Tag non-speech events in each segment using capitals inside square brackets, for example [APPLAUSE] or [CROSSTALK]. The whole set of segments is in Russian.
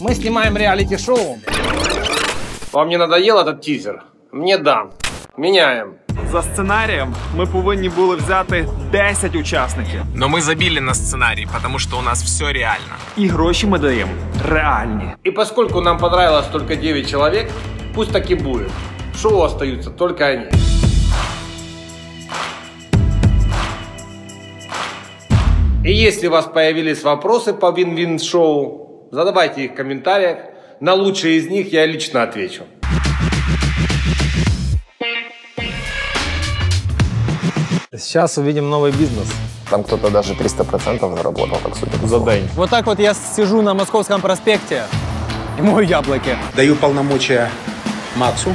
Мы снимаем реалити-шоу. Вам не надоел этот тизер? Мне да. Меняем. За сценарієм ми повинні були взяти 10 учасників. Но мы забили на сценарий, потому что у нас все реально. І гроші ми даємо реальні. И поскольку нам понравилось только 9 человек, пусть так и будет. В шоу остаются только они. И если у вас появились вопросы по Вин-Вин шоу, задавайте их в комментариях. На лучшие из них я лично отвечу. Сейчас увидим новый бизнес. Там кто-то даже 300% заработал, так судя по За всему. день. Вот так вот я сижу на Московском проспекте и мою яблоки. Даю полномочия Максу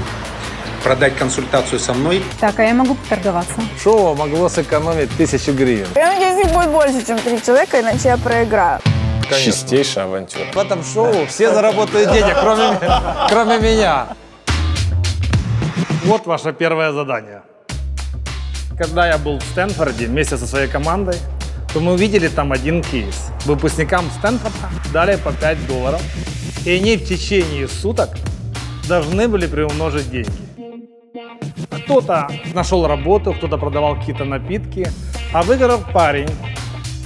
продать консультацию со мной. Так, а я могу поторговаться? Шоу могло сэкономить тысячу гривен. Я надеюсь, их будет больше, чем три человека, иначе я проиграю. Чистейшая авантюра. В этом шоу все заработают денег, кроме, кроме меня. Вот ваше первое задание. Когда я был в Стэнфорде вместе со своей командой, то мы увидели там один кейс. Выпускникам Стэнфорда дали по 5 долларов, и они в течение суток должны были приумножить деньги. Кто-то нашел работу, кто-то продавал какие-то напитки, а выиграл парень.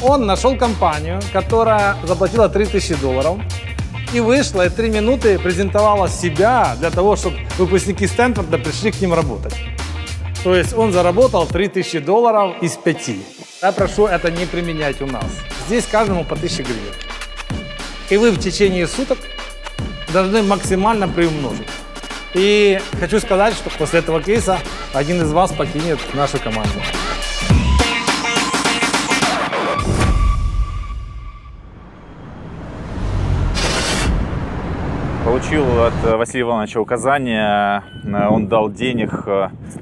Он нашел компанию, которая заплатила 3000 долларов, и вышла, и три минуты презентовала себя для того, чтобы выпускники Стэнфорда пришли к ним работать. То есть он заработал 3000 долларов из 5. Я прошу это не применять у нас. Здесь каждому по 1000 гривен. И вы в течение суток должны максимально приумножить. И хочу сказать, что после этого кейса один из вас покинет нашу команду. Получил от э, Василия Ивановича указание, э, он дал денег,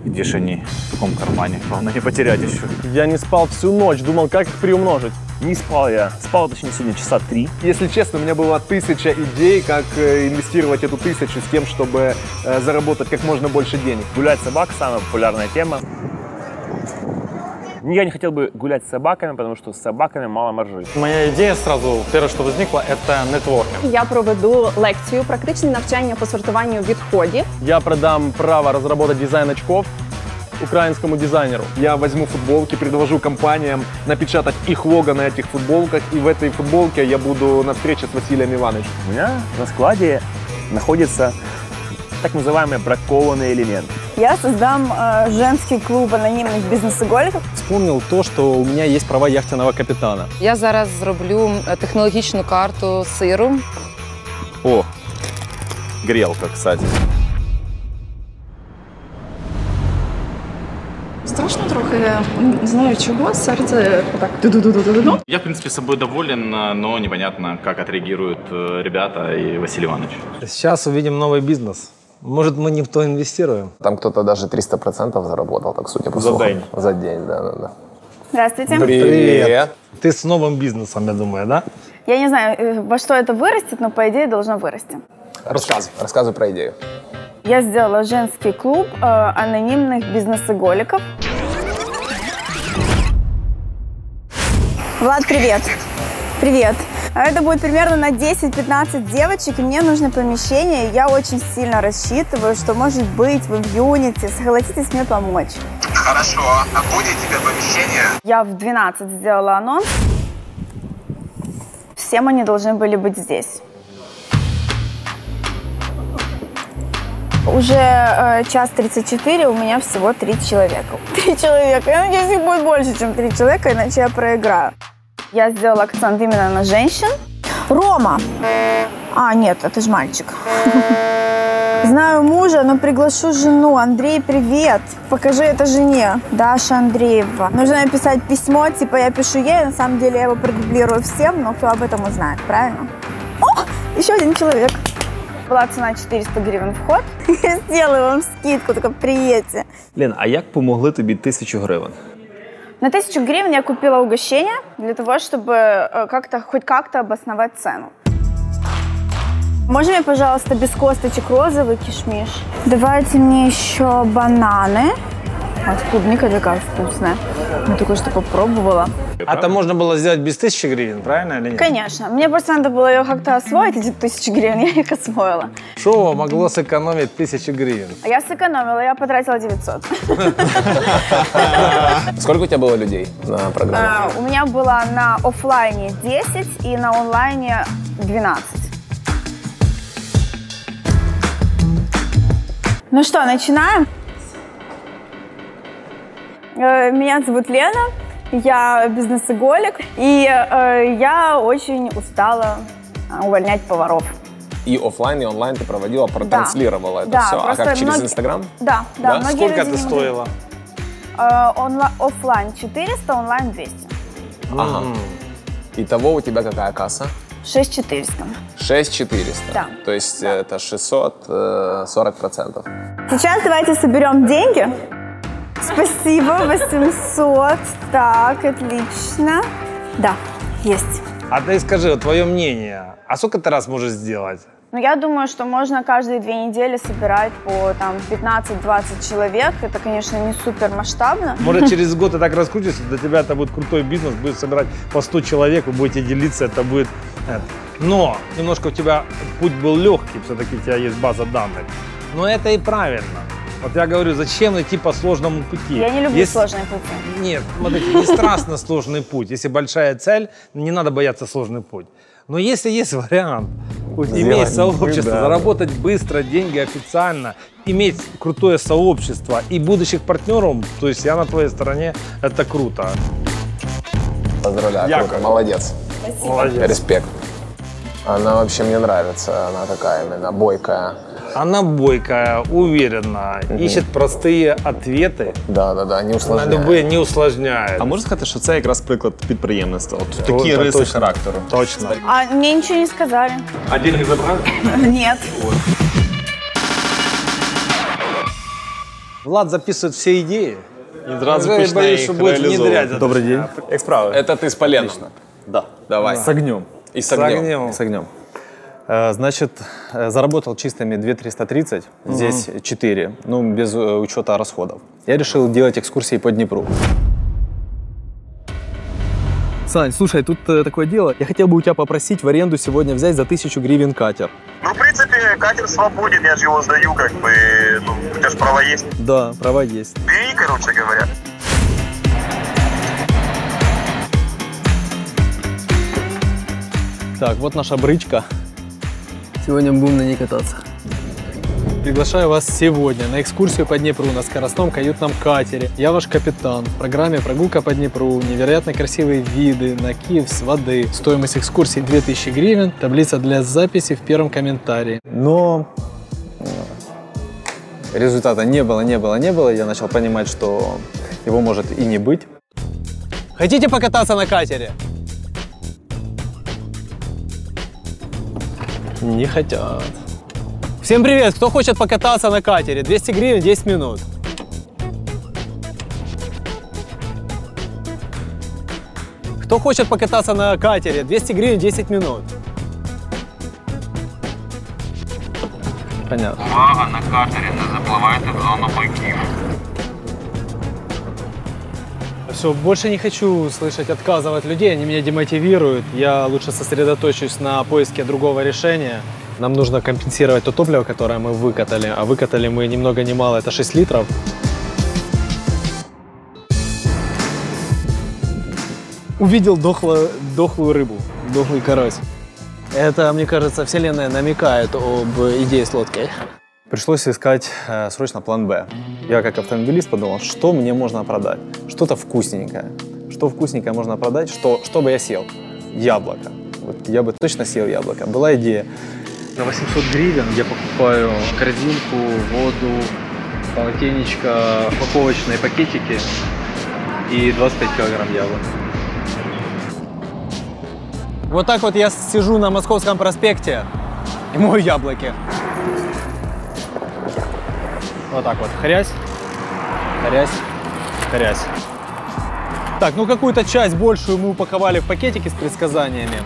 где же они, в каком кармане, главное не потерять еще. Я не спал всю ночь, думал, как их приумножить. Не спал я. Спал, точнее, сегодня часа три. Если честно, у меня было тысяча идей, как э, инвестировать эту тысячу с тем, чтобы заработать как можно больше денег. Гулять с собак – самая популярная тема. Я не хотел бы гулять с собаками, потому что с собаками мало маржи. Моя идея сразу, первое, что возникло, это нетворкинг. Я проведу лекцію практичне навчання по сортуванню відходів. Я продам право разработать дизайн очков украинскому дизайнеру. Я возьму футболки, предложу компаниям напечатать их лого на этих футболках, и в этой футболке я буду на встрече с Василием Ивановичем. У меня на складе находится так называемый бракованный элемент. Я создам э, женский клуб анонимных бизнес-иголиков. Вспомнил то, что у меня есть права яхтенного капитана. Я зараз зроблю е, технологічну карту сиру. О, грелка, кстати. Страшно трохи, не знаю чого, серце так ду-ду-ду-ду-ду. Я, в принципе, собой доволен, но непонятно, как отреагируют э, ребята и Василий Иванович. Сейчас увидим новый бизнес. Может, мы не в то инвестируем? Там кто-то даже 300% заработал, так судя по За слухам. день. За день, да, да, да. Здравствуйте. Привет. Ты с новым бизнесом, я думаю, да? Я не знаю, э, во что это вырастет, но по идее должно вырасти. Рассказывай. Рассказывай про идею. Я сделала женский клуб э, анонимных бизнес-иголиков. Влад, привет. Привет. А Это будет примерно на 10-15 девочек, и мне нужно помещение. Я очень сильно рассчитываю, что, может быть, вы в Юнити согласитесь мне помочь. Хорошо, а будет тебе помещение? Я в 12 сделала анонс. Всем они должны были быть здесь. Уже э, час 34, у меня всего три человека. [LAUGHS] Три человека. Я надеюсь, их будет больше, чем три человека, иначе я проиграю. Я сделала акцент именно на женщин. Рома! А, нет, это же мальчик. [LAUGHS] Знаю мужа, но приглашу жену. Андрей, привет. Покажи это жене. Даша Андреева. Нужно написать письмо, типа я пишу ей, на самом деле я его продублирую всем, но кто об этом узнает, правильно? О, еще один человек. Была цена 400 гривен вход. Я [LAUGHS] сделаю вам скидку, только приедьте. Лен, а як помогли тобі тисячу гривень? На тысячу гривен я купила угощение для того, чтобы э, как-то, хоть как-то обосновать цену. Можно мне, пожалуйста, без косточек розовый кишмиш? Давайте мне еще бананы. Вот клубника такая вкусная. Я только что попробовала. А там можно было сделать без тысячи гривен, правильно или нет? Конечно. Мне просто надо было ее как-то освоить, эти тысячи гривен, [LAUGHS] я их освоила. Шоу могло сэкономить тысячи гривен. А я сэкономила, я потратила 900. [LAUGHS] Сколько у тебя было людей на программе? А, У меня было на оффлайне 10 и на онлайне 12. Ну что, начинаем? Э, Меня зовут Лена, я бизнес-иголик, и э, я очень устала а, увольнять поваров. И оффлайн, и онлайн ты проводила, протранслировала это Да, все. А как через многие- Инстаграм? Да, да. Да? многие Сколько это стоило? Э, онла- Оффлайн 400, онлайн 200. Ага. Итого у тебя какая касса? 6400. 6400. Да. То есть это 640 процентов. Сейчас давайте соберем деньги. Спасибо, 800. Так, отлично. Да, есть. А ты скажи, вот твое мнение, а сколько ты раз можешь сделать? Ну, я думаю, что можно каждые две недели собирать по там 15-20 человек. Это, конечно, не супер масштабно. Может, [LAUGHS] через год ты так раскрутишься, для тебя это будет крутой бизнес, будет собирать по 100 человек, вы будете делиться, это будет... это. Но немножко у тебя путь был легкий, все-таки у тебя есть база данных. Но это и правильно. Вот я говорю, зачем идти по сложному пути? Я не люблю Если- сложные пути. Нет, смотрите, не страстно сложный путь. Если большая цель, не надо бояться сложный путь. Но если есть вариант, иметь сообщество, да. заработать быстро деньги официально, иметь крутое сообщество и будущих партнеров, то есть я на твоей стороне, это круто. Поздравляю, Яков. круто, молодец. Молодец. Респект. Она вообще мне нравится, она такая именно бойкая. Она бойкая, уверенная, ищет простые ответы Да, да, да, не на усложняет. любые, не усложняет. А можна сказати, що це якраз приклад підприємництва? От О, такі та риси точно. характеру. Точно. А мне ничего не сказали. А деньги забрали? [LAUGHS] Нет. Влад записывает все идеи. І зразу Уже почне боюсь, їх що буде реалізовувати. внедрять. Добрий день. Як справи? Это ты с поленом? Да. Давай. С огнем. И с огнем. огнем. С огнем. Э, Значит, э, заработал чистыми 2330, здесь 4, ну, без э, учета расходов. Я решил делать экскурсии по Днепру. Сань, слушай, тут э, такое дело. Я хотел бы у тебя попросить в аренду сегодня взять за тысячу гривен катер. Ну, в принципе, катер свободен, я же его сдаю, как бы, ну, у тебя же права есть. Да, права есть. Бери, короче говоря. Так, вот наша брычка. Сегодня будем на ней кататься. Приглашаю вас сегодня на экскурсию по Днепру на скоростном каютном катере. Я ваш капитан. В программе «Прогулка по Днепру». Невероятно красивые виды на Киев с воды. Стоимость экскурсии 2000 гривен. Таблица для записи в первом комментарии. Но э, результата не было, не было, не было. Я начал понимать, что его может и не быть. Хотите покататься на катере? Не хотят. Всем привет! Кто хочет покататься на катере? 200 гривен, 10 минут. Кто хочет покататься на катере? 200 гривен, 10 минут. Понятно. Увага на катері, не запливайте в зону бойків. Все, больше не хочу слышать отказов от людей, они меня демотивируют. Я лучше сосредоточусь на поиске другого решения. Нам нужно компенсировать то топливо, которое мы выкатали, а выкатали мы ни много ни мало, это 6 литров. Увидел дохло- дохлую рыбу, дохлый карась. Это, мне кажется, вселенная намекает об идее с лодкой. Пришлось искать э, срочно план «Б». Я как автомобилист подумал, что мне можно продать? Что-то вкусненькое. Что вкусненькое можно продать? Что, что бы я съел? Яблоко. Вот я бы точно съел яблоко. Была идея. На 800 гривен я покупаю корзинку, воду, полотенечко, упаковочные пакетики и 25 килограмм яблок. Вот так вот я сижу на Московском проспекте и мою яблоки. Вот так вот. Хрясь, хрясь, хрясь. Так, ну какую-то часть большую мы упаковали в пакетики с предсказаниями.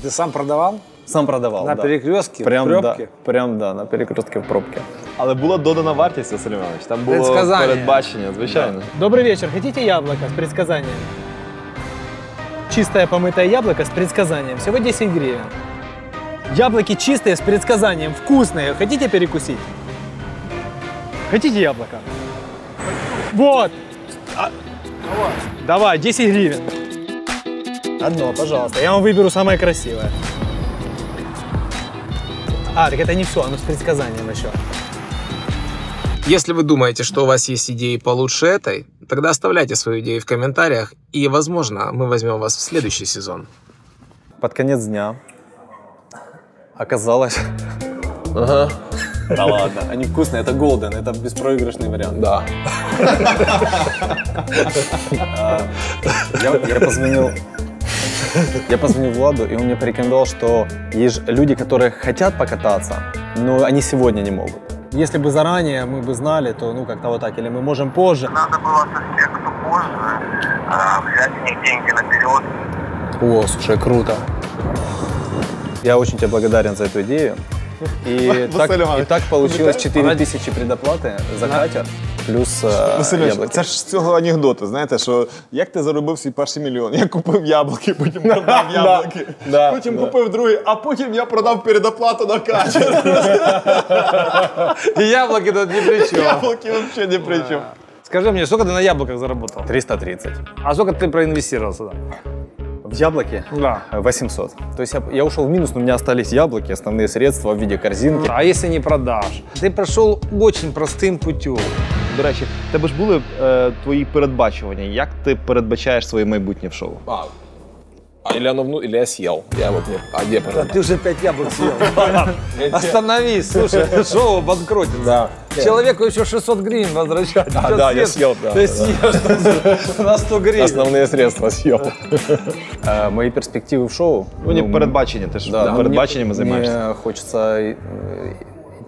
Ты сам продавал? Сам продавал, На да. перекрестке, в Прям, пробке? да, прям, да, на перекрестке в пробке. Але була додана вартість, Василь Іванович. Там було Предсказання. передбачення, звичайно. Добрый вечер. Хотите яблоко с предсказанием? Чистое помытое яблоко с предсказанием. Всего 10 гривен. Яблоки чистые с предсказанием. Вкусные. Хотите перекусить? Хотите яблоко? Вот. А- Давай, 10 гривен. Одно, пожалуйста. Я вам выберу самое красивое. А, так это не все, оно с предсказанием еще. Если вы думаете, что у вас есть идеи получше этой, тогда оставляйте свою идею в комментариях, и, возможно, мы возьмем вас в следующий сезон. Под конец дня оказалось... Ага. Да ладно, они вкусные, это голден, это беспроигрышный вариант. Да. Я, я позвонил я позвонил Владу, и он мне порекомендовал, что есть люди, которые хотят покататься, но они сегодня не могут. Если бы заранее мы бы знали, то ну как-то вот так, или мы можем позже. Надо было со всех, кто позже, а, взять у них деньги наперед. О, слушай, круто. Я очень тебе благодарен за эту идею. И, так, и так получилось 4 тисячі предоплати за катер, плюс е, яблуки. це ж з цього анекдоту, знаєте, що як ти заробив свій перший мільйон? Я купив яблуки, потім продав яблуки, да, потім да. купив другий, а потім я продав передоплату на катер. И яблоки тут ни при чем. Яблуки взагалі ні при чому. Скажи мне, сколько ты на яблоках заработал? 330. А сколько ты проинвестировал сюда? В яблоки? Да. 800. То есть я, я ушел в минус, но у меня остались яблоки, основные средства в виде корзинки. А если не продашь? Ты прошел очень простым путем. До речі, в тебе ж були е, твої передбачування. Як ти передбачаєш своє майбутнє в шоу? А, а Или оно вну, или я съел. Я вот не... А где Да ты уже пять яблок съел. Остановись, слушай, шоу банкротится. Да. Человеку еще 600 гривен возвращать. Да, да, я съел? съел, да, Ты да. съешь на 100 гривен. Основные средства съел. Э, мои перспективы в шоу. Ну, не передбачення, ти ж да, передбаченнями мне, займаєшся. Мне хочется э,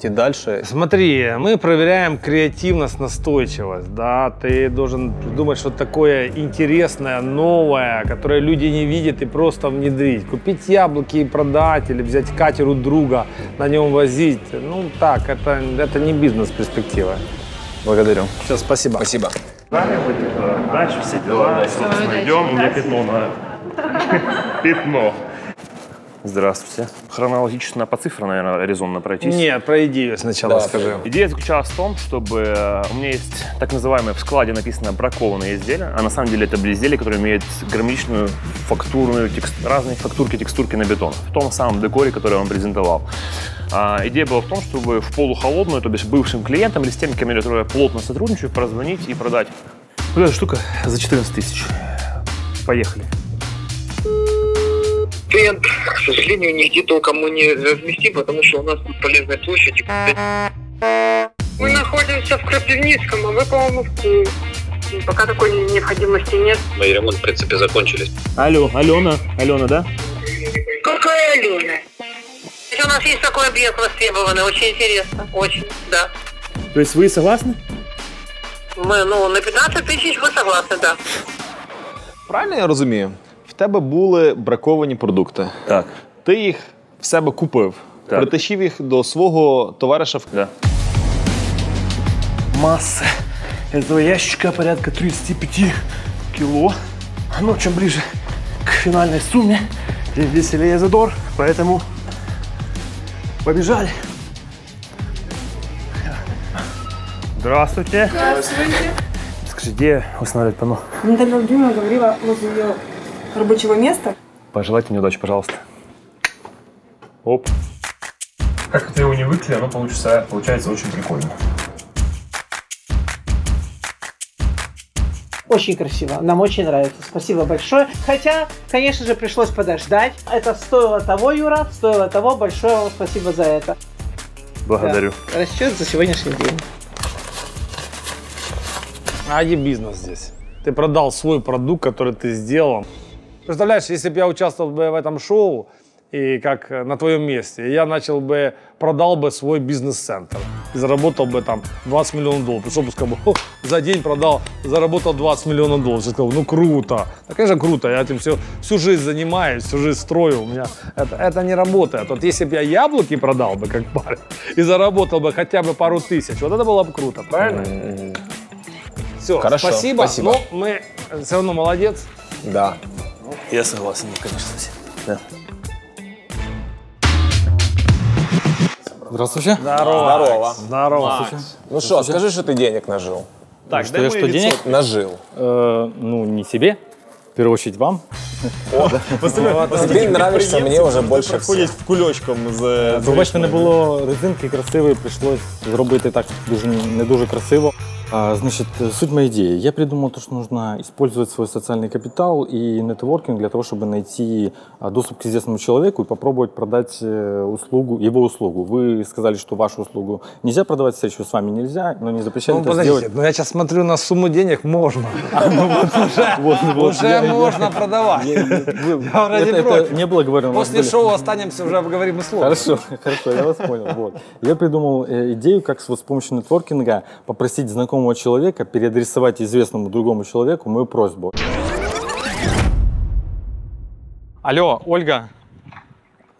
идти дальше. Смотри, мы проверяем креативность, настойчивость, да, ты должен придумать что-то такое интересное, новое, которое люди не видят и просто внедрить. Купить яблоки и продать, или взять катер у друга, на нем возить, ну так, это, это не бизнес-перспектива. Благодарю. Все, спасибо. Спасибо. Дальше все дела. Собственно, идем. У меня пятно на... [LAUGHS] Пятно. Здравствуйте. Хронологично по цифрам, наверное, резонно пройтись. Нет, про идею сначала скажи. Идея заключалась в том, чтобы э, у меня есть так называемое в складе написано бракованные изделия, а на самом деле это были изделия, которые имеют гармоничную фактурную, текст... разные фактурки, текстурки на бетон. В том самом декоре, который я вам презентовал. А, идея была в том, чтобы в полухолодную, то есть бывшим клиентам или с теми, кем я которые плотно сотрудничаю, прозвонить и продать. Вот эта штука за 14 тысяч. Поехали. Тент, к сожалению, нигде толком мы не разместим, потому что у нас тут полезная площадь. Мы находимся в Крапивницком, а вы, по-моему, в Киеве. Пока такой необходимости нет. Мои ремонт, в принципе, закончились. Алло, Алена, Алена, да? Какая Алена? У нас есть такой объект востребованный, очень интересно, очень, да. То есть вы согласны? Мы, ну, на 15 тысяч мы согласны, да. Правильно я розумію? В тебе були браковані продукти. Так. Ти їх в себе купив, Так. притащив їх до свого товариша. в- Да. Масса этого ящика порядка 35 кило. Но чем ближе к финальной сумме, тем веселее задор. Поэтому побежали. Здравствуйте. Здравствуйте. Скажи, где устанавливать панно? Наталья Владимировна говорила возле ее рабочего места. Пожелайте мне удачи, пожалуйста. Оп. Как ты его не выкли, оно получится, получается очень прикольно. Очень красиво, нам очень нравится. Спасибо большое. Хотя, конечно же, пришлось подождать. Это стоило того, Юра, стоило того. Большое вам спасибо за это. Благодарю. Да. Расчет за сегодняшний день. А где бизнес здесь? Ты продал свой продукт, который ты сделал. Представляешь, если бы я участвовал бы в этом шоу, и как э, на твоем месте, я начал бы, продал бы свой бизнес-центр. и заработал бы там 20 миллионов долларов. Пришел бы сказал бы, «О, за день продал, заработал 20 миллионов долларов. Я сказал, ну круто. Да, конечно, круто. Я этим все, всю жизнь занимаюсь, всю жизнь строю. У меня это, это не работает. Вот если бы я яблоки продал бы, как парень, [LAUGHS] и заработал бы хотя бы пару тысяч, вот это было бы круто, правильно? Все, Хорошо, спасибо. спасибо. Но мы все равно молодец. Да. Я согласен, конечно. Да. Здравствуйте. Здорово. Здорово. Здорово. Макс. Ну что, скажи, что ты денег нажил. Так, что я что, денег? Нажил. Э, ну, не себе. В первую очередь вам. Ти нравишся мені вже більше всіх. Ходять в кульочком з... з Пробачте, не було резинки красивої, прийшлось зробити так дуже не дуже красиво. А, значит, суть моей идеи. Я придумал то, что нужно использовать свой социальный капитал и нетворкинг для того, чтобы найти а, доступ к известному человеку и попробовать продать э, услугу, его услугу. Вы сказали, что вашу услугу нельзя продавать, встречу с вами нельзя, но не запрещали Ну, это подождите, сделать. ну я сейчас смотрю на сумму денег, можно. [LAUGHS] Вот, вот, Уже можно продавать. [LAUGHS] Это- не было говорено. После шоу останемся, уже обговорим и слово. Хорошо, хорошо, я вас понял. Я придумал э, идею, как с- помощью нетворкинга попросить знакомого человека переадресовать известному другому человеку мою просьбу. Алло, Ольга.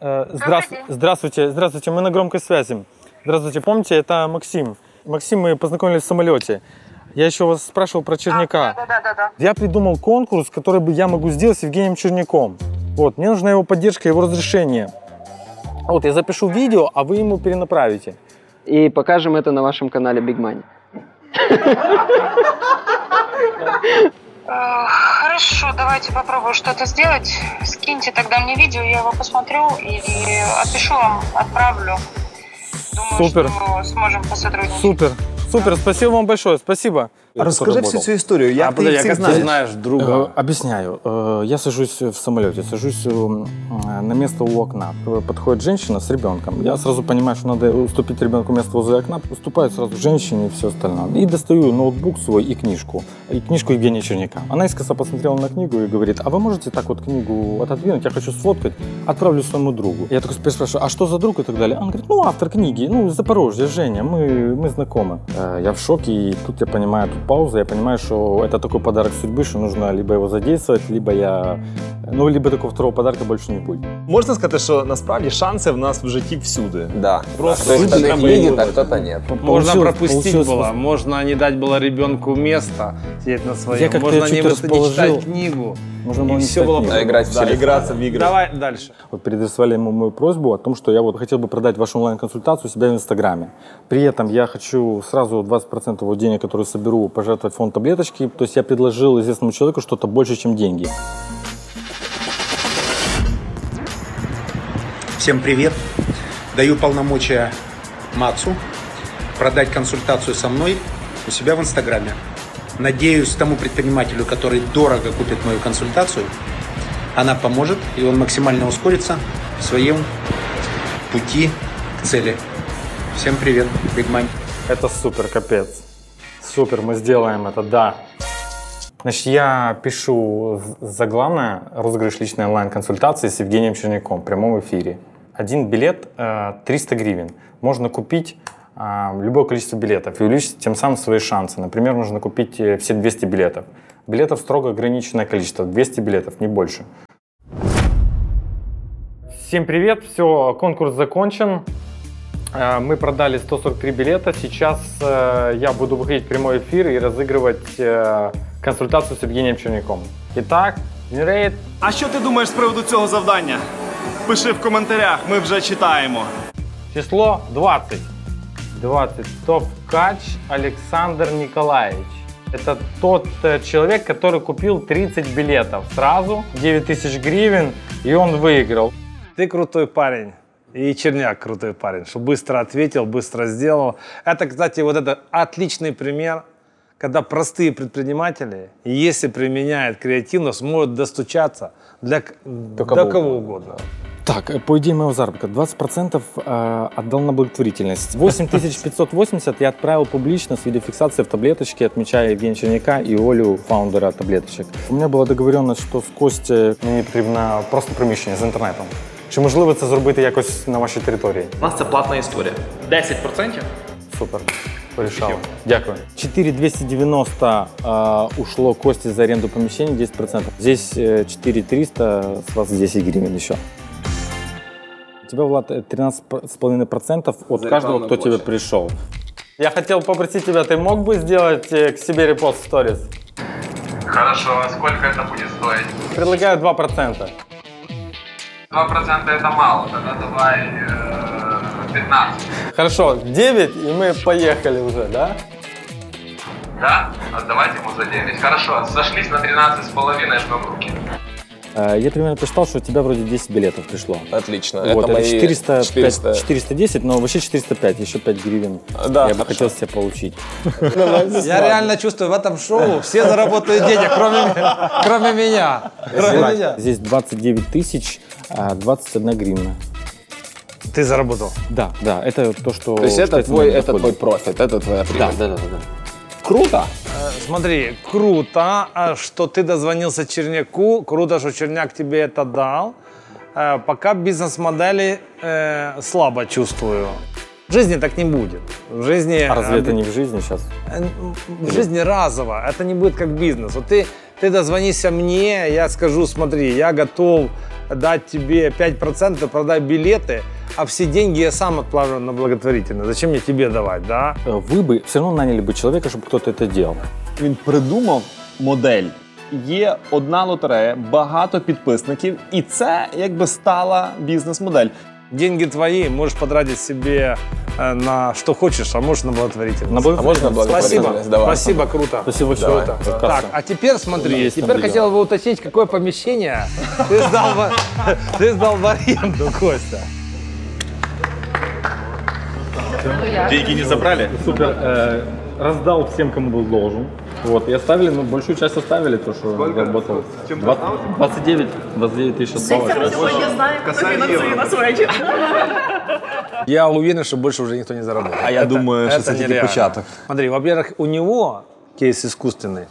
Э, здравств- здравствуйте, здравствуйте, мы на громкой связи. Здравствуйте, помните, это Максим. Максим, мы познакомились в самолете. Я еще вас спрашивал про Черняка. Да, да, да. Я придумал конкурс, который бы я могу сделать с Евгением Черняком. Вот, мне нужна его поддержка, его разрешение. Вот, я запишу видео, а вы ему перенаправите. И покажем это на вашем канале Big Money. Э, Хорошо, давайте попробую что-то сделать. Скиньте тогда мне видео, я его посмотрю и, и отпишу вам, отправлю. Думаю, Супер. что сможем посотрудничать. Супер, супер, спасибо вам большое, спасибо. Расскажи всю цю історію. Як А, ти подожди, їх а всіх как ты знаєш? Э, Объясняю. Э, Я сажусь в самолете, сажусь э, на место у окна. П- Подходит женщина с ребенком. Я сразу понимаю, что надо уступить ребенку место возле окна. Уступаю сразу женщине и все остальное. И достаю ноутбук свой и книжку. И книжку Евгения Черняка. Она искоса посмотрела на книгу и говорит, а вы можете так вот книгу отодвинуть? Я хочу сфоткать, отправлю своему другу. Я такой спрашиваю, а что за друг и так далее? Он говорит, ну автор книги, ну из Запорожья, Женя, мы, мы знакомы. Э, Я в шоке, и тут я понимаю, тут пауза, я понимаю, что это такой подарок судьбы, что нужно либо его задействовать, либо я... Ну, либо такого второго подарка больше не будет. Можна сказати, що насправді шанси в нас в житті всюди. Да. Просто Кто-то люди там едет, будут. а кто-то нет. Можно пропустить получилось- было, можно не дать было ребенку место сидеть на своем, Я как-то можно чуть не, вот не расположил. читать книгу. Можно и было не все было. А играть в да, играться в игры. Давай дальше. Вот переадресовали ему мою просьбу о том, что я вот хотел бы продать вашу онлайн-консультацию у себя в Инстаграме. При этом я хочу сразу 20% вот денег, которые соберу, пожертвовать в фонд таблеточки. То есть я предложил известному человеку что-то больше, чем деньги. Всем привет. Даю полномочия Максу продать консультацию со мной у себя в Инстаграме. Надеюсь, тому предпринимателю, который дорого купит мою консультацию, она поможет, и он максимально ускорится в своем пути к цели. Всем привет, Big Money. Это супер, капец. Супер, мы сделаем это, да. Значит, я пишу заглавное «Розыгрыш личной онлайн-консультации с Евгением Черняком» в прямом эфире. Один билет э, 300 гривен. Можно купить э, любое количество билетов и увеличить тем самым свои шансы. Например, можно купить э, все 200 билетов. Билетов строго ограниченное количество, 200 билетов, не больше. Всем привет, все, конкурс закончен. Э, Мы продали 143 билета. Сейчас э, я буду выходить в прямой эфир и разыгрывать консультацию с Евгением Черняком. Итак, Generate. А що ти думаєш з приводу цього завдання? Пиши в коментарях, ми вже читаємо. Число 20. 20. Топкач Александр Николаевич. Это тот э, человек, который купил 30 билетов сразу, 9 тысяч гривен, и он выиграл. Ты крутой парень. И Черняк крутой парень, что быстро ответил, быстро сделал. Это, кстати, вот это отличный пример, когда простые предприниматели, если применяют креативность, могут достучаться для, к- до кого кого угодно. Так, э, по идее моего заработка 20% э, отдал на благотворительность. 8580 я отправил публично с видеофиксацией в таблеточке, отмечая Евгения Черняка и Олю, фаундера таблеточек. У мене була договоренность, що з Костю мені потрібно просто приміщення з інтернетом. Чи можливо це зробити якось на вашій території? У нас це платна історія. 10% Супер. Порешало. Дякую. 4290 э, ушло Кости за аренду помещения 10%. Здесь э, 4300, с вас 10 гривен еще. Тебя, Влад, э, 13,5% от За каждого, кто тебе площадь. пришел. Я хотел попросить тебя, ты мог бы сделать э, к себе репост в сторис? Хорошо, а сколько это будет стоить? Предлагаю 2%. 2% это мало, тогда давай э, 15. Хорошо, 9, и мы поехали уже, да? Да? А давайте ему за 9. Хорошо, сошлись на 13 с половиной, жмем руки. Э, Я примерно посчитал, что у тебя вроде 10 билетов пришло. Отлично. Вот, это это мои 400, 400. 410, но вообще 405, еще 5 гривен. Да, Я бы хотел себе получить. Я реально чувствую, в этом шоу все заработают денег, кроме, меня. Кроме меня. Здесь 29 тысяч, а 21 гривна. Ты заработал? Да, да, это то, что... То есть это твой, профит, это твоя прибыль. Да, да, да, да. Круто. Э, Смотри, круто, а, что ты дозвонился Черняку, круто, что Черняк тебе это дал. Э, Пока бизнес-модели э, слабо чувствую. В жизни так не будет. В жизни... А разве э, это не в жизни сейчас? Э, В жизни разово. Это не будет как бизнес. Вот ты, ты дозвонишься мне, я скажу, смотри, я готов дать тебе 5%, продай билеты, а все деньги я сам отплачу на благотворительность. Зачем мне тебе давать, да? Э, Вы бы все равно наняли бы человека, чтобы кто-то это делал. Він придумав модель. Є одна лотерея, багато підписників, і це якби стала бізнес-модель. Деньги твои, можешь потратить себе э, на что хочешь, а можешь на благотворительность. На благотворительность? А можно на Спасибо, благотворительность? Давай. спасибо, круто. Спасибо. Круто. За кассу. Так, а теперь смотри, Есть теперь хотел бы уточнить, какое помещение ты сдал, в- [LAUGHS] ты сдал в аренду, Костя. Деньги не забрали? Супер. Раздал всем, кому был должен. Вот, и оставили, ну, большую часть оставили, то, что заработал. 20 29, 29 тысяч осталось. Я уверен, что больше уже никто не заработает. А я думаю, що это це тільки нереально. Смотри, во-первых, у него кейс искусственный.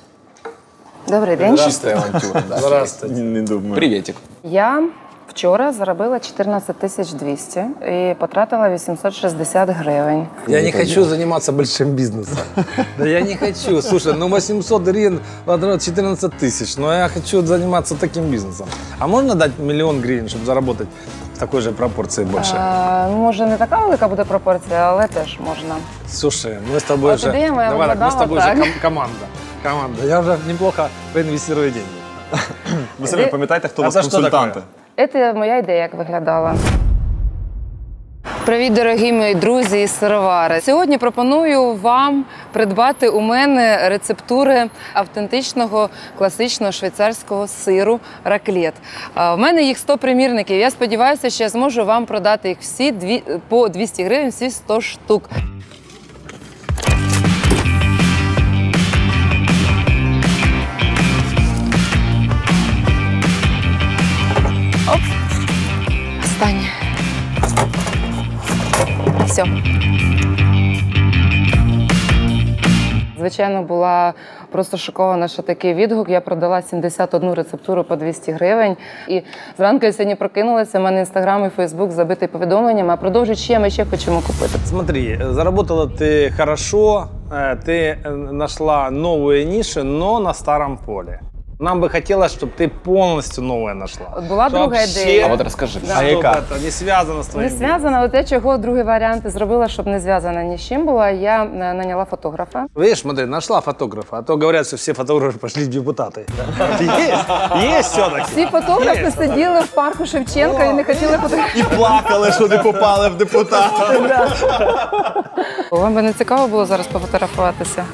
Добрий день. Чистая авантюра. Здравствуйте. Не думаю. Приветик. Я вчора заробила 14 тисяч 200 і потратила 860 гривень. Я не хочу заниматься большим бизнесом. Да я не хочу. Слушай, ну 800 гривен, ладно, 14 тысяч. Но я хочу заниматься таким бизнесом. А можно дать миллион гривен, чтобы заработать в такой же пропорции больше? Е, ну, може, не така велика буде пропорція, але теж можна. Слушай, мы с тобой Вот же... идея моя Давай так, мы с выгадала тобой так. же ком- команда. Команда. Я уже неплохо проинвестирую деньги. Ви самі пам'ятаєте, хто у вас А це що консультанти? Це моя ідея, як виглядала. Привіт, дорогі мої друзі і сировари. Сьогодні пропоную вам придбати у мене рецептури автентичного класичного швейцарського сиру раклет. В мене їх 100 примірників. Я сподіваюся, що я зможу вам продати їх всі по 200 гривень, всі 100 штук. Все. Звичайно, була просто шокована, що такий відгук. Я продала 71 рецептуру по 200 гривень. І зранку я сьогодні прокинулася. У мене інстаграм і Фейсбук забитий повідомленнями. А продовжують ще ми ще хочемо купити. Смотри, э, заработала ты хорошо, э, ты э, нашла новые ниши, но на старом поле. Нам бы хотелось, чтобы ты полностью новое нашла. От була Что друга вообще- ідея. А от розкажи. Да. А яка? Это не связано с твоим Не зв'язана, от я чого другий варіант і зробила, щоб не зв'язана ні з чим була. Я е, наняла фотографа. Видишь, смотри, нашла фотографа, а то говорят, что все фотографы пошли в депутаты. Есть, есть все-таки. Всі фотографи сиділи в парку Шевченка і не хотіли фотографувати. І плакали, що не попали в депутати. [LAUGHS] Вам би не цікаво було зараз пофотографуватися?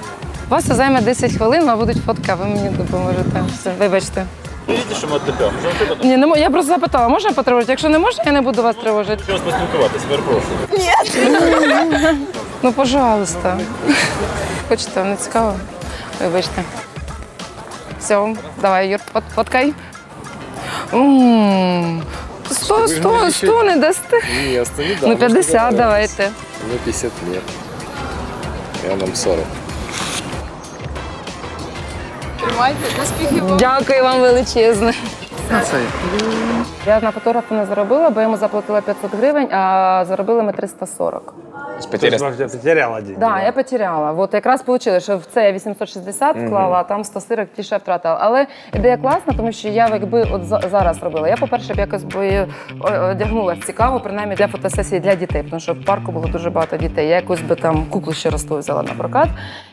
У вас це займе 10 хвилин, а будуть фотки, а ви мені допоможете. Все, вибачте. Видите, що ми отдихаємо? Ні, не мо- я просто запитала, можна потривожити? Якщо не можна, я не буду вас тривожити. Чого поспілкуватися, перепрошую. Ні. Ну, пожалуйста. Хочете, не цікаво? Вибачте. Все, давай, Юр, фот- фоткай. М, Сто, сто, сто не дасте. Не, останови, Ну, 50 давайте. Мне 50 лет. Я нам 40. Дякую вам величезне. Чесно це? Я на фотографа не заробила, бо я йому заплатила 500 гривень, а заробили ми 340. Тобто я потеряла деньги. Да, я потеряла. От якраз вийшло, що в це я 860 Мгм. вклала, а там 140 ті, втратила. Але ідея класна, тому що я якби от за- зараз робила. Я, по-перше, б якось би о- одягнулася цікаво, принаймні для фотосесії для дітей, тому що в парку було дуже багато дітей. Я якусь би там куклу ще росту взяла на прокат.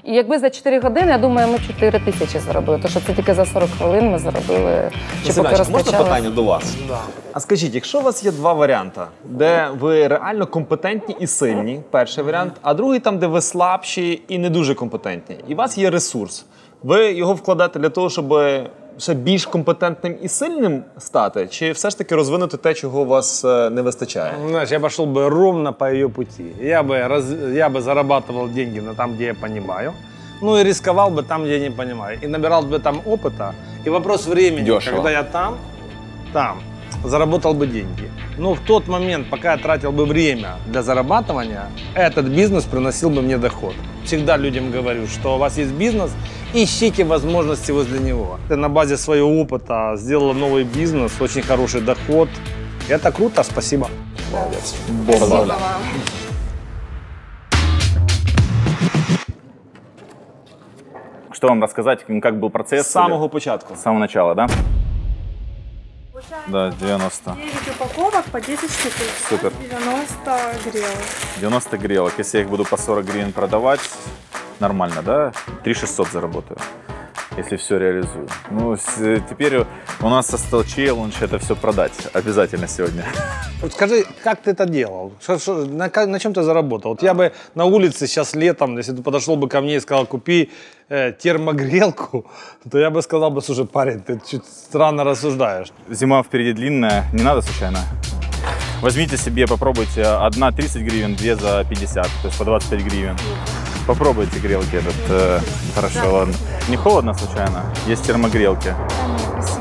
І якби за 4 години, я думаю, ми 4 тисячі заробили. Тому що це тільки за 40 хвилин ми заробили. Чи Іванович, можна розпочали. питання до вас? А скажіть, якщо у вас є два варіанти, де ви реально компетентні і сильні, перший варіант, а другий там, де ви слабші і не дуже компетентні, і у вас є ресурс, ви його вкладаєте для того, щоб ще більш компетентним і сильним стати, чи все ж таки розвинути те, чого у вас е, не вистачає? Знаешь, я пошел бы ровно по ее пути. Я бы, раз, я бы зарабатывал деньги на там, где я понимаю. Ну и рисковал бы там, где я не понимаю. И набирал бы там опыта. И вопрос времени, Дешево. когда я там, там, заработал бы деньги. Но в тот момент, пока я тратил бы время для зарабатывания, этот бизнес приносил бы мне доход. Всегда людям говорю, что у вас есть бизнес, ищите возможности возле него. Ты на базе своего опыта сделала новый бизнес, очень хороший доход. Это круто, спасибо. Молодец. Спасибо вам. Что вам рассказать, как был процесс? С самого початку. С самого начала, да? Да, 90. 9 упаковок по 10 штук. Супер. 90 гривен. 90 грелок. Если я их буду по 40 гривен продавать, нормально, да? 3600 заработаю, если все реализую. Ну, с- теперь у нас остался челлендж это все продать. Обязательно сегодня. [LAUGHS] Вот скажи, как ты это делал? Что- что- на, на чем ты заработал? Вот я бы на улице сейчас летом, если ты подошел бы ко мне и сказал, купи э, термогрелку, [LAUGHS] то я бы сказал бы, слушай, парень, ты чуть странно рассуждаешь. Зима впереди длинная, не надо случайно. Возьмите себе, попробуйте. Одна 30 гривен, две за 50, то есть по 25 гривен. Попробуйте грелки этот. э, хорошо, ладно. Не холодно случайно? Есть термогрелки?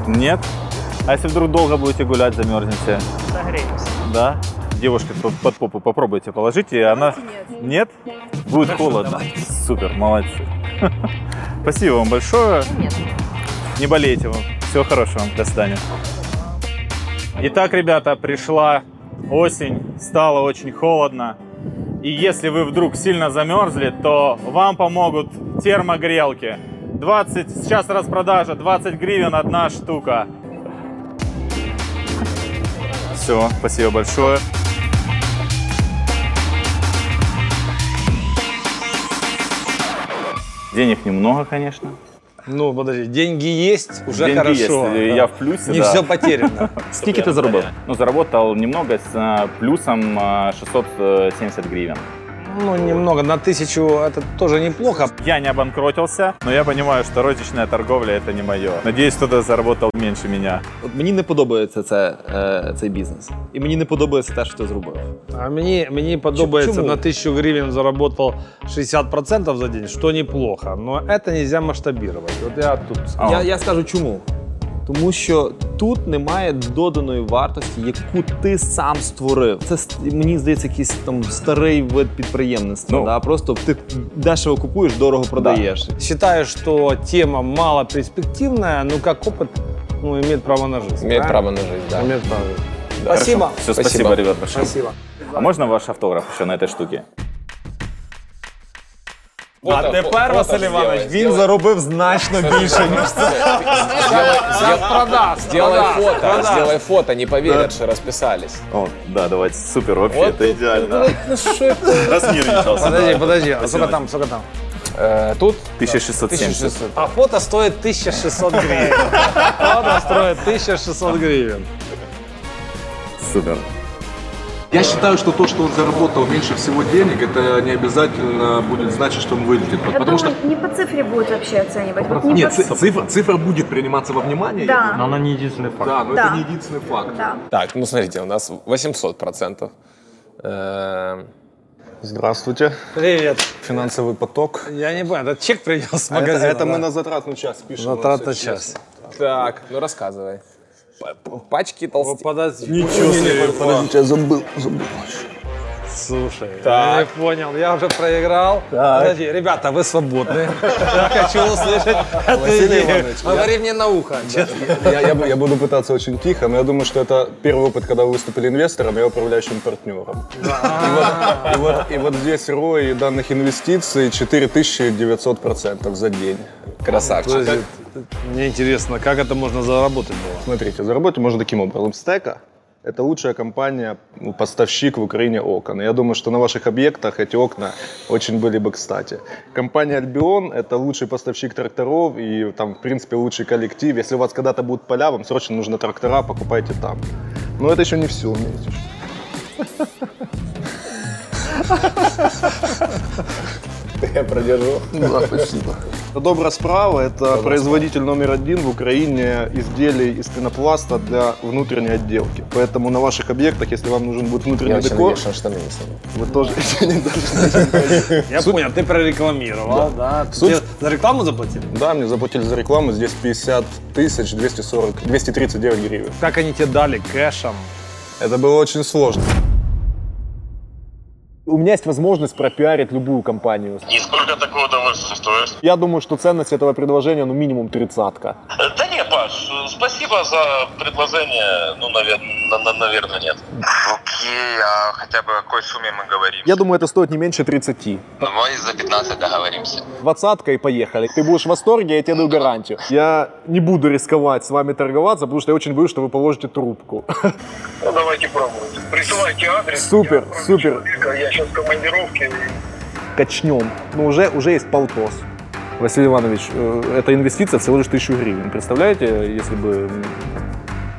Нет? А если вдруг долго будете гулять, замерзнете? Согреемся. Да? Девушка под, под попу попробуйте, положите, и она... Нет? Будет холодно. Супер, молодцы. [LAUGHS] Спасибо вам большое. Не болейте вам. Всего хорошего. До свидания. Итак, ребята, пришла осень, стало очень холодно. И если вы вдруг сильно замерзли, то вам помогут термогрелки. 20, сейчас распродажа, 20 гривен одна штука. Все, спасибо большое. Денег немного, конечно. Ну, подожди, деньги есть, уже Деньги хорошо. есть, я в плюсе, Не да. все потеряно. [LAUGHS] Сколько ты заработал? Ну, заработал немного, с э, плюсом э, 670 гривен Ну, немного, на тысячу это тоже неплохо. Я не обанкротился, но я понимаю, что розничная торговля это не мое. Надеюсь, кто-то заработал меньше меня. От мені не подобається це, е, цей бізнес. І мені не подобається те, що ти зробив. А мені, мені подобається Чому? на 1000 гривен заработал 60% за день, что неплохо. Но это нельзя масштабировать. Вот я тут... Я, я скажу чому. Тому що тут немає доданої вартості, яку ти сам створив. Це мені здається, якийсь там старий вид підприємництва. Ну. да? Просто ти дешево купуєш, дорого продаєш. Считаю, что тема мало перспективная, но как опыт ну, имеет право на жизнь. Имеет право на жизнь, да. Имеет право. Спасибо. хорошо. Все, спасибо, ребят, большое. Спасибо. А можно ваш автограф еще на этой штуке? А тепер, Василь Іванович, він заробив значно більше, ніж це. Сделай, сделай фото, сделай фото, не поверят, что расписались. О, да, давайте, супер, вообще, Вот это тут- идеально. ну что это? Разнервничался. Подожди, да. подожди, а Спасибо. сколько там, сколько там? Э, тут 1670. А фото стоит 1600 гривен. [LAUGHS] Фото стоит 1600 гривен. Супер. Я считаю, что то, что он заработал меньше всего денег, это не обязательно будет значить, что он вылетит. Я Потому что думаю, не по цифре будет вообще оценивать. Вот не нет, по- ци- цифра, цифра будет приниматься во внимание. Да. Но она не единственный факт. Да, но Да. это не единственный факт. Да. Так, ну смотрите, у нас 800 процентов. Здравствуйте. Привет. Финансовый поток. Я не понял, это чек принес с А это, магазина? это мы да? на затратную часть пишем. Всё часть. Так, ну рассказывай. Пачки толстые. Подожди. Ничего себе. Подождите, я забыл, забыл. Слушай, Так. я понял, я уже проиграл. Так. Подожди, ребята, вы свободны. [LAUGHS] Я хочу услышать Василий. Иванович, Говори мне на ухо. Я, я бу- я буду пытаться очень тихо, но я думаю, что это первый опыт, когда вы выступили инвестором, я управляющим партнером. И вот, и и здесь ROI данных инвестиций 4900% за день. Красавчик. Мне интересно, как это можно заработать было? Смотрите, заработать можно таким образом. Стека – это лучшая компания, ну, поставщик в Украине окон. Я думаю, что на ваших объектах эти окна очень были бы кстати. Компания Альбион – это лучший поставщик тракторов и там, в принципе, лучший коллектив. Если у вас когда-то будут поля, вам срочно нужны трактора, покупайте там. Но это еще не все, умеете. [LAUGHS] Я продержу. Да, спасибо. Добра справа – это производитель номер один в Украине изделий из пенопласта для внутренней отделки. Поэтому на ваших объектах, если вам нужен будет внутренний Я очень декор, надеюсь, что штаны не сниму. вы тоже [LAUGHS] не должны. Я понял, ты прорекламировал, да? Тебе за рекламу заплатили? Да, мне заплатили за рекламу, здесь 50 тысяч 240, 239 гривен. Как они тебе дали кэшем? Это было очень сложно. У меня есть возможность пропиарить любую компанию. И сколько такое удовольствие стоит? Я думаю, что ценность этого предложения, ну, минимум тридцатка. Да Паш, э, спасибо за предложение. Ну, наверное, нет. Окей, а хотя бы о какой сумме мы говорим? Я думаю, это стоит не меньше 30. Давай за 15 договоримся. Двадцатка и поехали. Ты будешь в восторге, я тебе даю гарантию. Я не буду рисковать с вами торговаться, потому что я очень боюсь, что вы положите трубку. Ну, давайте пробовать. Присылайте адрес. Супер, супер. Я сейчас в командировке. Качнем. Ну, уже, уже есть полтос. Василий Иванович, э, эта инвестиция всего лишь тысячу гривен. Представляете, если бы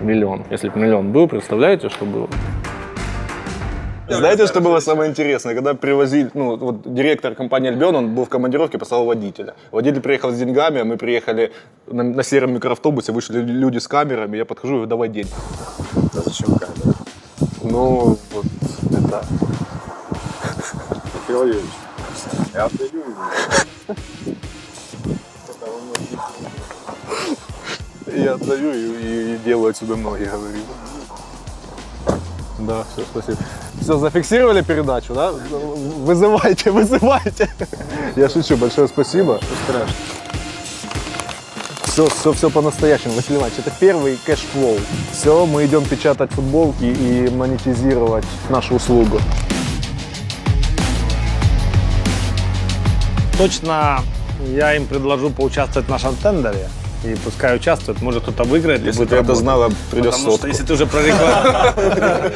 миллион, если бы миллион был, представляете, что было? Знаете, что было самое интересное? Когда привозили, ну, вот директор компании Альбион, он был в командировке, послал водителя. Водитель приехал с деньгами, а мы приехали на, на сером микроавтобусе, вышли люди с камерами, я подхожу и говорю, давай деньги. А зачем камера? Ну, вот это... Михаил Юрьевич, я отдаю Я отдаю и, и- делаю отсюда ноги, говорю. Да, все, спасибо. Все, зафиксировали передачу, да? Вызывайте, вызывайте. Я шучу, большое спасибо. Все, все, все по-настоящему, Василий Иванович. Это первый cash flow. Все, мы идем печатать футболки и монетизировать нашу услугу. Точно я им предложу поучаствовать в нашем тендере. И пускай участвуют, может кто-то выиграет. Если ты это знала, придет Потому что если ты уже прорекламировал...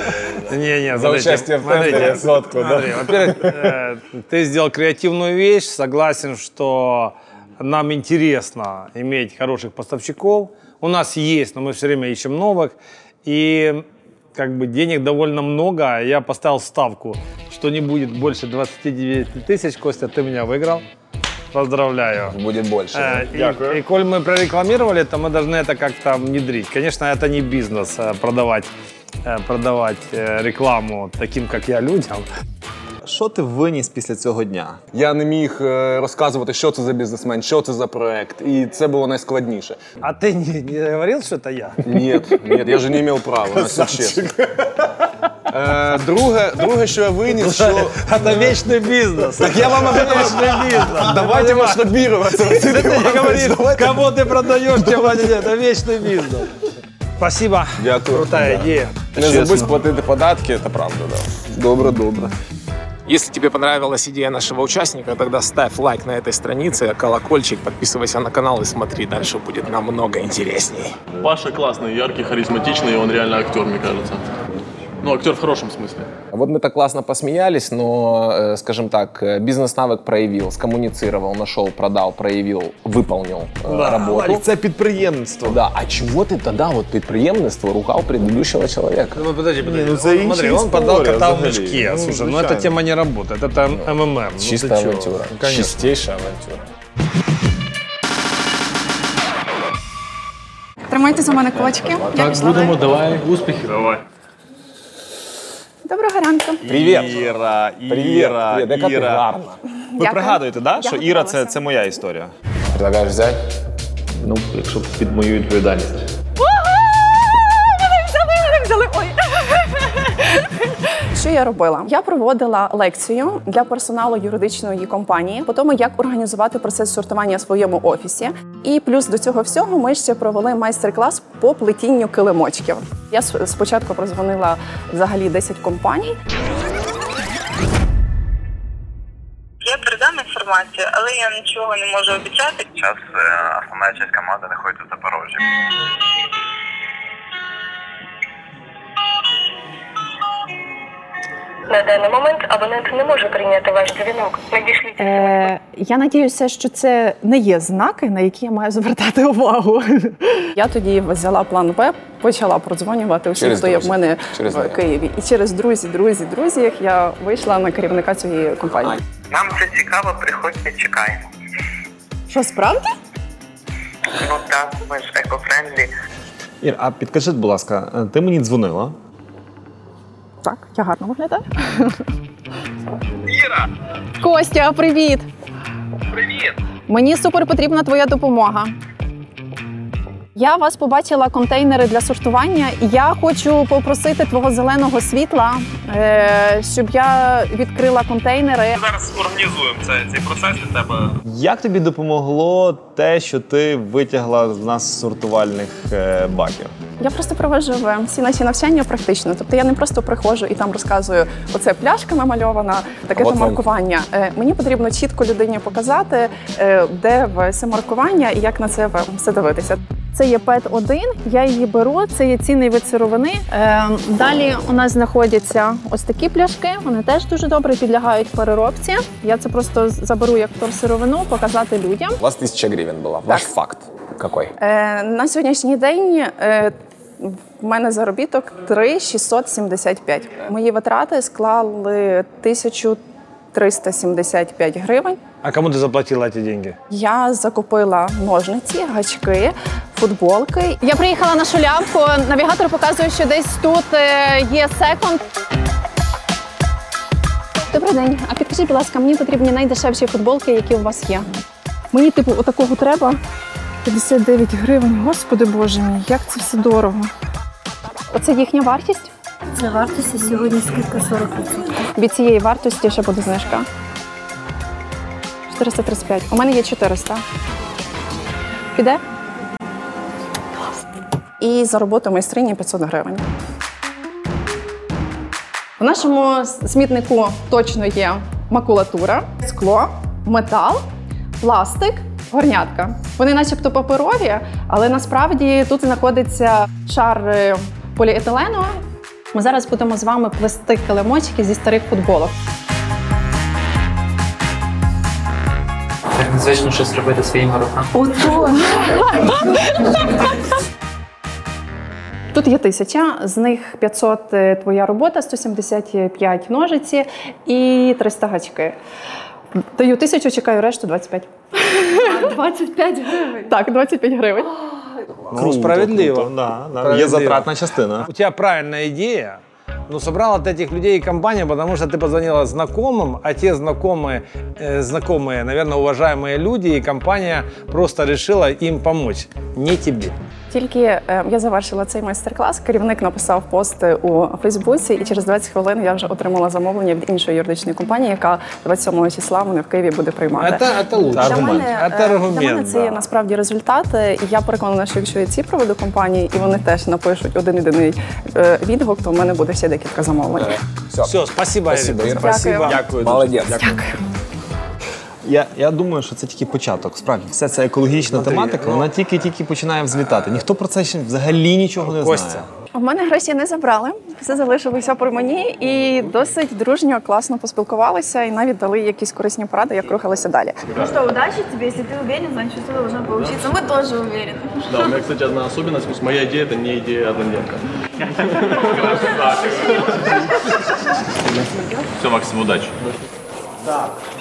[LAUGHS] Не-не, За смотрите, участие в тендере сотку, да? Во-первых, э, ты сделал креативную вещь, согласен, что нам интересно иметь хороших поставщиков. У нас есть, но мы все время ищем новых. И как бы денег довольно много. Я поставил ставку, что не будет больше 29 тысяч. Костя, ты меня выиграл. Поздравляю. Будет больше. Э, И, и коль мы прорекламировали, то мы должны это как-то внедрить. Конечно, это не бизнес э, продавать, э, продавать э, рекламу таким, как я, людям. Що ти виніс після цього дня? Я не міг е, розказувати, що це за бізнесмен, що це за проект, і це було найскладніше. А ты не, не говорил, что это я? Ні, ні, я же не мав права, на все чесно. Е, друге, друге, що я виніс, що... Это вечный бизнес. Так я вам об этом... Вечный бизнес. Давайте масштабироваться, Василий Ты не Иванович, говоришь, давайте. кого ты продаешь, чем они нет. Это вечный бизнес. Спасибо. Дякую. Крутая Да. идея. Не Чесно. забудь платити податки, это правда, да. Добре, добре. Если тебе понравилась идея нашего участника, тогда ставь лайк на этой странице, колокольчик, подписывайся на канал и смотри, дальше будет намного интересней. Паша классный, яркий, харизматичный, и он реально актер, мне кажется. Ну, актер в хорошем смысле. Вот мы так классно посмеялись, но, э, скажем так, э, бизнес-навык проявил, скоммуницировал, нашел, продал, проявил, выполнил э, Да, работу. це підприємництво. Да, а чего ты тогда вот предприемство ругал предыдущего человека? Ну, подожди, подожди. ну, это Он, инчи Смотри, он история подал кота в взагалі. мешке. Ну, Слушай, ну звичайно. эта тема не работает. Это МММ. Ну, ты Чистая чё? авантюра. Конечно. Чистейшая авантюра. Тримайте за мене кулачки. Я Так, пішла будемо, далі. давай, успіхів. Давай. Доброго ранку. Привіт. Іра, Іра, привіт, яка ти Іра. гарна. Ви Дякую. пригадуєте, да, що Іра це, готувалася. це моя історія? Предлагаєш взять? Ну, якщо під мою відповідальність. Що я робила? Я проводила лекцію для персоналу юридичної компанії по тому, як організувати процес сортування в своєму офісі. І плюс до цього всього ми ще провели майстер-клас по плетінню килимочків. Я спочатку прозвонила взагалі 10 компаній. Я передам інформацію, але я нічого не можу обіцяти. Сейчас основная часть команды находится в Запорожье. На даний момент абонент не може прийняти ваш дзвінок. Надішліть Е, я надіюся, що це не є знаки, на які я маю звертати увагу. Я тоді взяла план Б, почала продзвонювати усім, хто є в мене Через в. Києві. І через друзі, друзі, друзі, я вийшла на керівника цієї компанії. Нам це цікаво, приходьте, чекаємо. Що справді? Ну так, ми ж екофрендлі. Ір, а підкажи, будь ласка, ти мені дзвонила? Так, я гарно виглядаю. Іра! Костя, привіт! Привіт! Мені супер потрібна твоя допомога. Я вас побачила контейнери для сортування, і я хочу попросити твого зеленого світла, е, щоб я відкрила контейнери. Зараз організуємо цей, цей процес для тебе. Як тобі допомогло те, що ти витягла з нас з сортувальних е, баків? Я просто проводжу е, всі наші навчання практично. Тобто я не просто приходжу і там розказую, оце пляшка намальована, таке то маркування. Е, Мені потрібно чітко людині показати, е, де це маркування і як на це все дивитися. Це є пет 1 я її беру, це є цінний вид сировини. Е, Далі у нас знаходяться ось такі пляшки, вони теж дуже добре підлягають переробці. Я це просто заберу як вторсировину, показати людям. У вас тысяча гривен была. Ваш факт какой? Е, на сьогоднішній день е, в мене заробіток 3,675. Мої витрати склали 1375 гривень. А кому ты заплатила эти деньги? Я закупила ножниці, гачки, футболки. Я приїхала на шулявку. Навігатор показує, що десь тут е, є секонд. Добрий день. А підкажіть, будь ласка, мені потрібні найдешевші футболки, які у вас є. Мені, типу, отакого треба. 59 гривень. Господи боже мій, як це все дорого. Оце їхня вартість? Це вартість сьогодні скидка 40%. Від цієї вартості ще буде знижка. 435. У мене є 400. Піде? І за роботу майстрині 500 гривень. У нашому смітнику точно є макулатура, скло, метал, пластик, горнятка. Вони начебто паперові, але насправді тут знаходиться шар поліетилену. Ми зараз будемо з вами плести килимочки зі старих футболок. Так незвично щось робити своїми руками. Ото! Тут є тисяча, з них 500 е, твоя робота, 175 ножиці і 300 гачки. Даю тисячу, чекаю решту 25. 25 гривень. Так, 25 гривень. Ну, справедливо. круто, да, да. Справедливо. Є затратна частина. У тебя правильная идея, но собрал от этих людей компания, потому что ты позвонила знакомым, а те знакомые, э, знакомые, наверное, уважаемые люди, и компания просто решила им помочь, не тебе. Тільки е, я завершила цей майстер-клас, керівник написав пост у Фейсбуці, і через 20 хвилин я вже отримала замовлення від іншої юридичної компанії, яка 27 числа мене в Києві буде приймати. Это, это лучше. Для мене, е, Это аргумент, для мене це є да. насправді результат. е, І я переконана, що якщо я ці проведу компанії, і вони теж напишуть один єдиний е, відгук, то в мене буде ще декілька замовлень. Все, спасибо, Спасибо, Ирина. Ира. Спасибо. Дякую. Дякую. Молодець. Дякую. Я, я думаю, що це тільки початок. Справді, вся ця екологічна тематика, ну- вона тільки-тільки починає взлітати. Ніхто про це ще взагалі нічого не Костя. знає. У мене гроші не забрали, все залишилося при мені, і досить дружньо, класно поспілкувалися, і навіть дали якісь корисні поради, як рухалися далі. Ну что, удачи тебе, если ты уверен, значит что должно получиться. Мы тоже уверены. Да, у меня, кстати, одна особенность. То есть моя идея – это не идея однодневка. Все, Максим, удачи.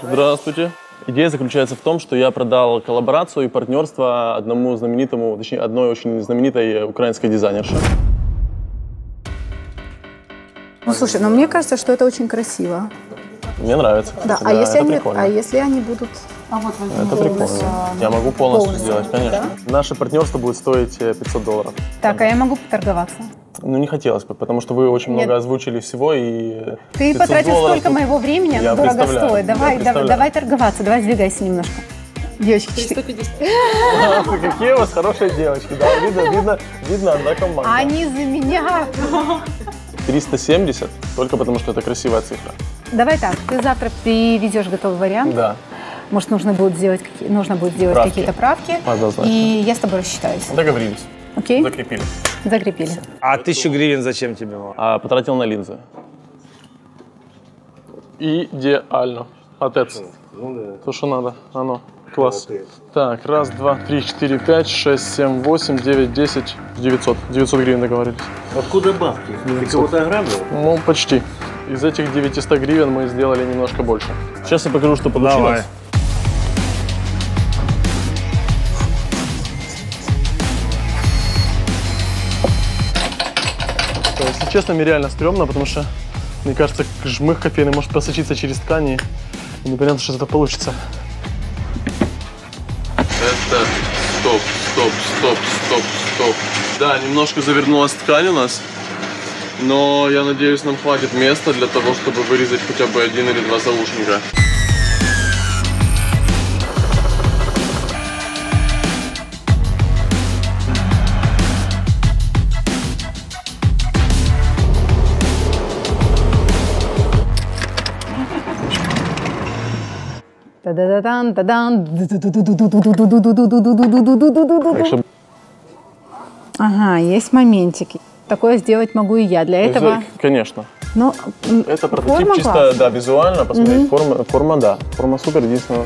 Здравствуйте. Идея заключается в том, что я продал коллаборацию и партнерство одному знаменитому, точнее, одной очень знаменитой украинской дизайнерше. Ну слушай, но мне кажется, что это очень красиво. Мне нравится. Да, а если они, прикольно. а если они будут а вот Это прикольно. Я могу полностью, сделать, конечно. Наше партнерство будет стоить э, 500 долларов. Так, а я могу поторговаться. Ну, не хотелось бы, потому что вы очень Нет. много озвучили всего и... Ты 500 потратил долларов столько моего времени, оно дорого стоит. Давай, давай, давай торговаться, давай сдвигайся немножко. Девочки, 350. Ах, вы Какие у вас хорошие девочки, да, видно, видно, видно одна команда. Они за меня. 370, только потому что это красивая цифра. Давай так, ты завтра привезешь готовый вариант. Да, Может, нужно будет сделать, нужно будет сделать какие-то правки. однозначно. И я с тобой рассчитаюсь. Договорились, Окей? закрепили. Закрепили. А тысячу гривен зачем тебе? А, потратил на линзы. Идеально. Отец. То, что надо. Оно. Класс. Так, раз, два, три, четыре, пять, шесть, семь, восемь, девять, десять, девятьсот. 900 гривен договорились. Откуда бабки? Ты кого-то ограбил? Ну, почти. Из этих 900 гривен мы сделали немножко больше. Сейчас я покажу, что получилось. Давай. Если честно, мне реально стрёмно, потому что, мне кажется, жмых кофейный может просочиться через ткани, и непонятно, что это получится. Это стоп, стоп, стоп, стоп, стоп. Да, немножко завернулась ткань у нас, но я надеюсь, нам хватит места для того, чтобы вырезать хотя бы один или два заушника. Та-дан. Что Ага, есть моментики. Такое сделать могу и я. Для этого, Конечно. ну, м, Это прототип форма чисто, классная. да, визуально посмотреть. Мгм. Форма, форма, да. Форма супер, единственное,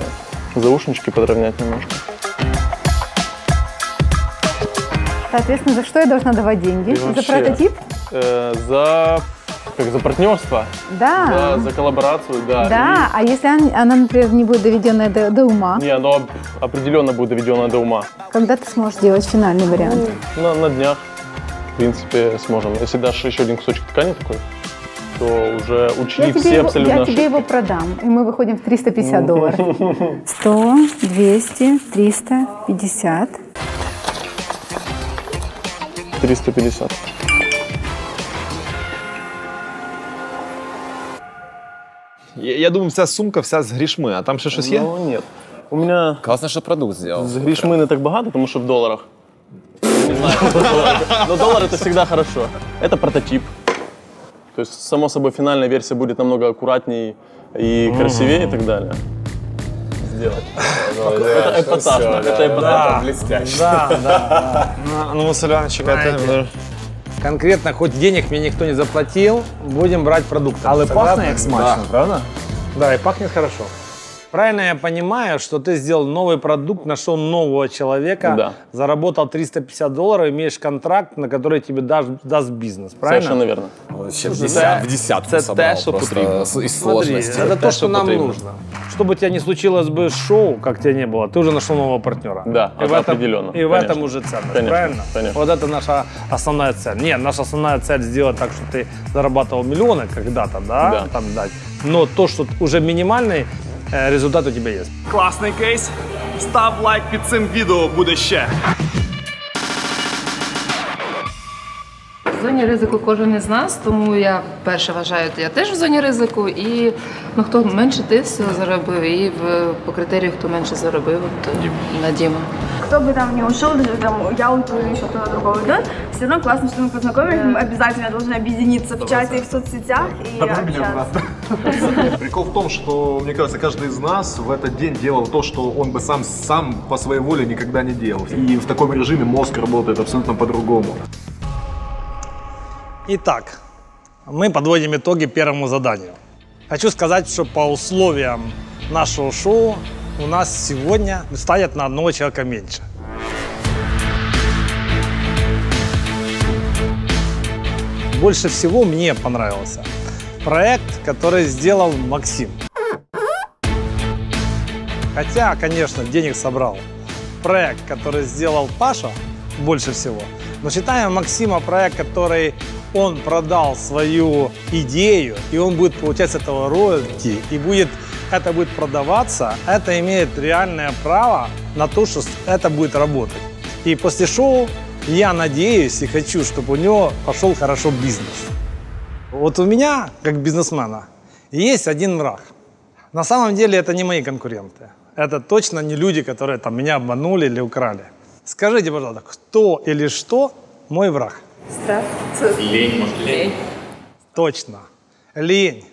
заушнички подровнять немножко. Соответственно, за что я должна давать деньги? И За вообще, прототип? э, за, как, за партнерство. Да. За, за коллаборацию, да. Да, а если он- она, например, не будет доведенная до, до ума, И, не, оно об- определенно будет доведено до ума. когда ты сможешь делать финальный вариант? На, на днях, в принципе, сможем. Если дашь еще один кусочек ткани такой, то уже учли Я, тебе все его, абсолютно я тебе ошибки. его продам, и мы выходим в 350 долларов. 100, 200, 300, 50. 350. Я, я думаю, вся сумка вся з грішми, а там ще щось є? Ну, нет. У меня Классно, что продукт сделал. з грішми не так багато, тому що в долларах. Не знаю, но доллар это всегда хорошо. Это прототип. То есть, само собой, финальная версия будет намного аккуратнее и красивее и так далее. Сделать. Это эпатажно. Это эпатажно. Да, да, да. Ну, Василий Иванович, это... Конкретно, хоть денег мне никто не заплатил, будем брать продукты. Але Согласны? пахне як смачно, правда? Да, и пахнет хорошо. Правильно я понимаю, что ты сделал новый продукт, нашел нового человека, Да. заработал 350 долларов, имеешь контракт, на который тебе даст, даст бизнес, правильно? Совершенно верно. Вообще в, десят- десятку це собрал те, просто с- из Смотри, сложности. это то, что нам потрібно. нужно. Чтобы у тебя не случилось бы шоу, как тебя не было, ты уже нашел нового партнера. Да, и это в этом, определенно, И в конечно. этом уже ценность, Конечно, правильно? конечно. Вот это наша основная цель. Нет, наша основная цель сделать так, чтобы ты зарабатывал миллионы когда-то, да? Да. Там дать. Но то, что уже минимальный результат у тебя есть. Класний кейс. Став лайк під цим відео, буде ще. В зоні ризику кожен із нас, тому я перше вважаю, я теж в зоні ризику. І ну, хто менше ти все заробив, і в, по критерію, хто менше заробив, то на Діма. Кто бы там не ушел, даже там я уйду или еще кто-то другой уйдет, все равно классно, что мы познакомились, мы обязательно должны объединиться в чате и в соцсетях и общаться. [LAUGHS] Прикол в том, что, мне кажется, каждый из нас в этот день делал то, что он бы сам, сам по своей воле никогда не делал. И в таком режиме мозг работает абсолютно по-другому. Итак, мы подводим итоги первому заданию. Хочу сказать, что по условиям нашего шоу у нас сегодня ставят на одного человека меньше. Больше всего мне понравился проект, который сделал Максим. Хотя, конечно, денег собрал. Проект, который сделал Паша, больше всего. Но считаем Максима проект, который он продал свою идею, и он будет получать с этого роялти, и будет, это будет продаваться, это имеет реальное право на то, что это будет работать. И после шоу Я надеюсь и хочу, чтобы у него пошел хорошо бизнес. Вот у меня, как бизнесмена, есть один враг. На самом деле это не мои конкуренты. Это точно не люди, которые там меня обманули или украли. Скажите, пожалуйста, кто или что мой враг? Страх. Лень, может, лень. Точно. Лень.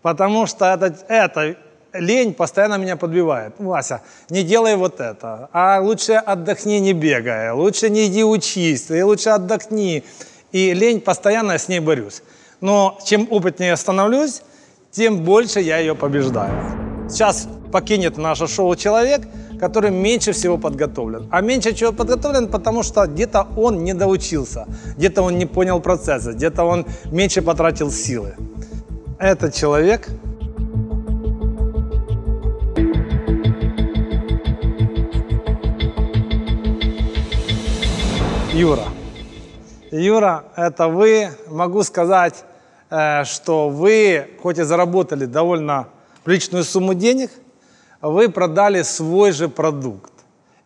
Потому что это, это лень постоянно меня подбивает. Вася, не делай вот это. А лучше отдохни, не бегая. Лучше не иди учись. И лучше отдохни. И лень, постоянно я с ней борюсь. Но чем опытнее я становлюсь, тем больше я ее побеждаю. Сейчас покинет наше шоу человек, который меньше всего подготовлен. А меньше чего подготовлен, потому что где-то он не доучился, где-то он не понял процесса, где-то он меньше потратил силы. Этот человек Юра. Юра, это вы. Могу сказать, э, что вы, хоть и заработали довольно приличную сумму денег, вы продали свой же продукт.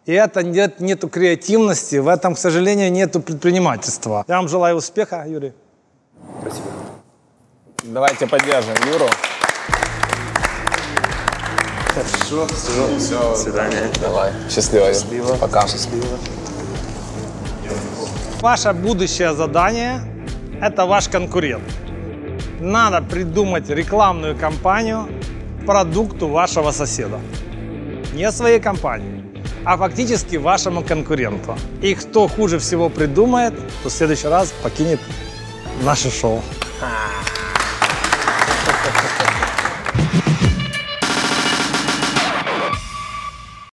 И это нет, нету креативности, в этом, к сожалению, нету предпринимательства. Я вам желаю успеха, Юрий. Спасибо. Давайте поддержим Юру. Хорошо, все, все. До свидания. Давай. Счастливо. Счастливо. Пока. Счастливо. Ваше будущее задание – это ваш конкурент. Надо придумать рекламную кампанию продукту вашего соседа. Не своей компании, а фактически вашему конкуренту. И кто хуже всего придумает, то в следующий раз покинет наше шоу. А.